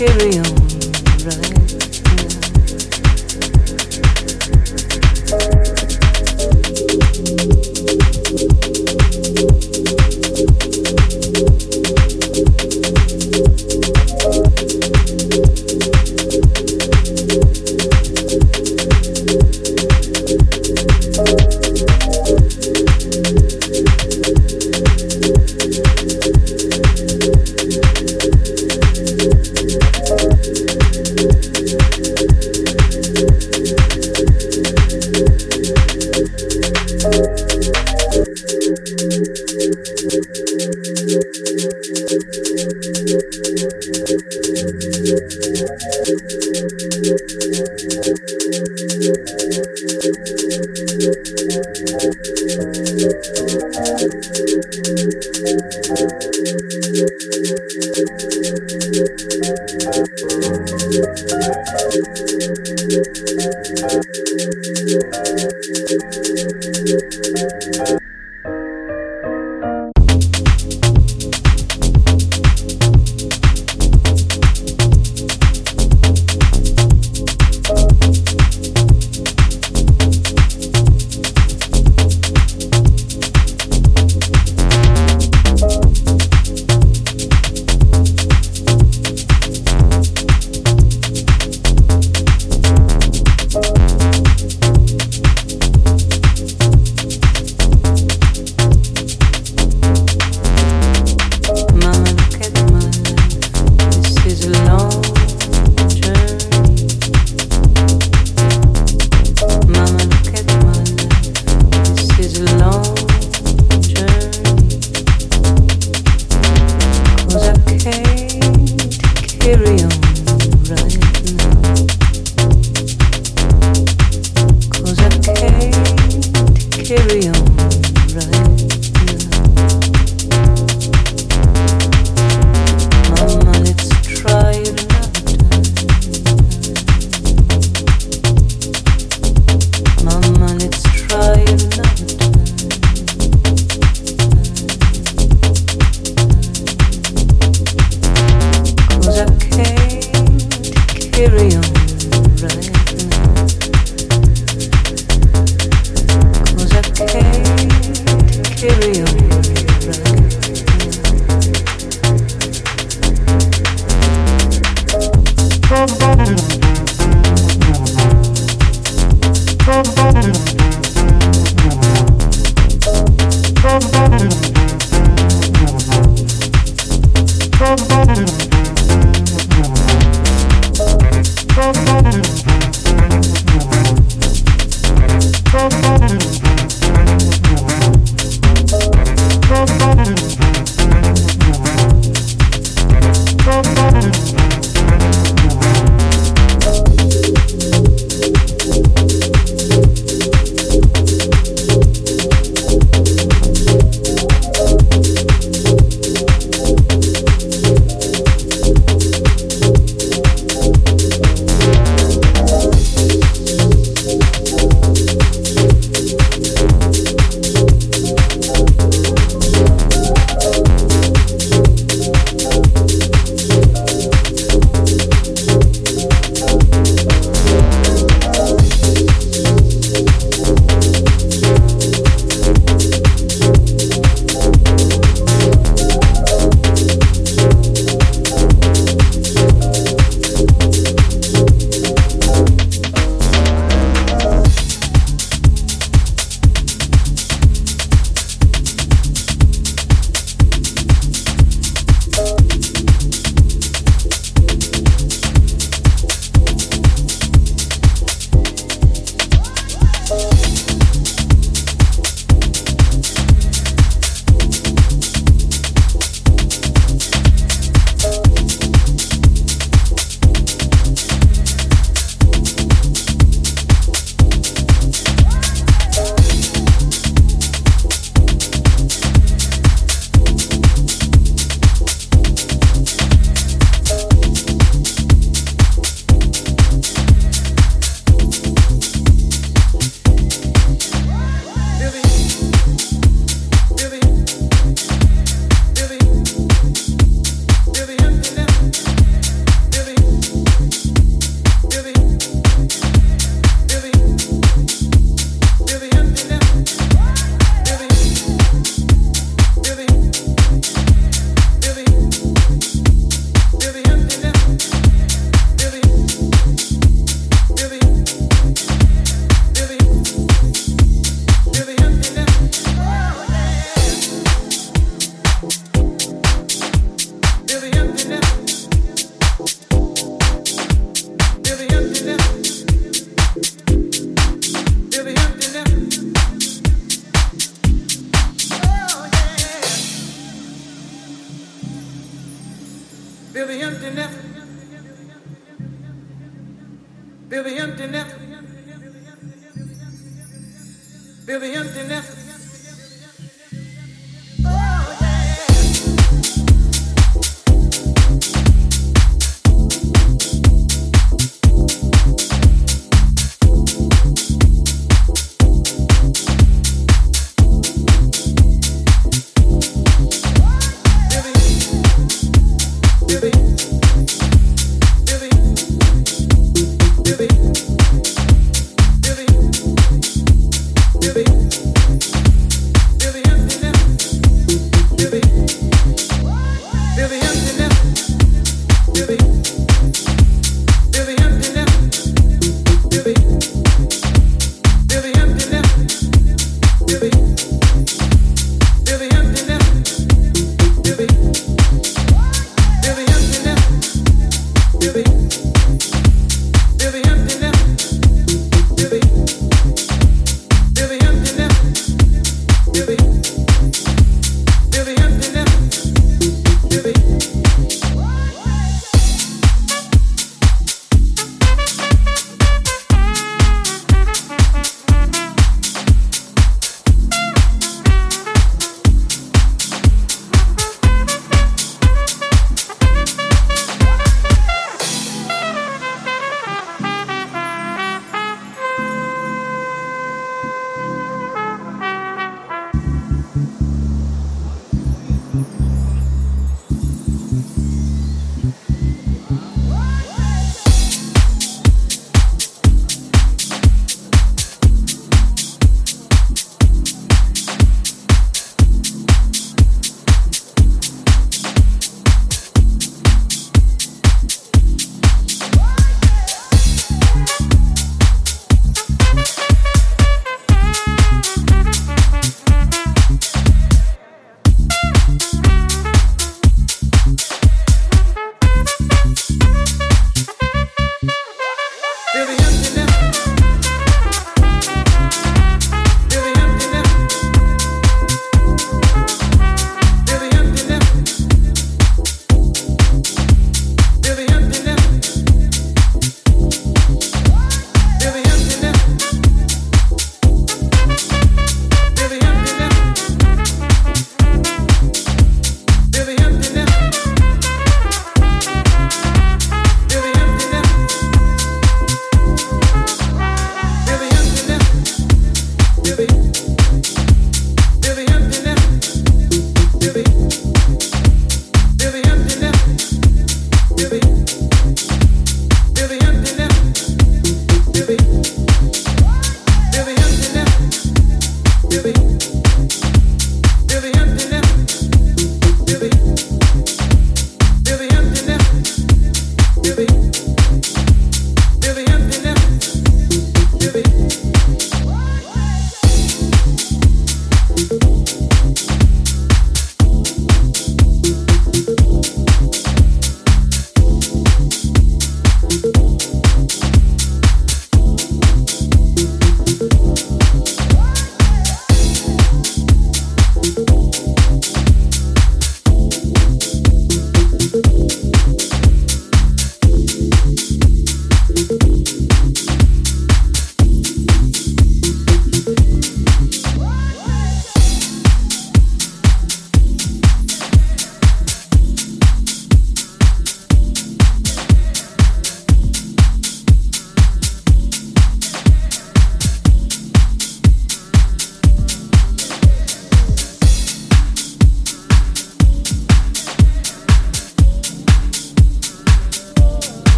carry on. Billy the emptiness. Billy the emptiness. Billy the emptiness.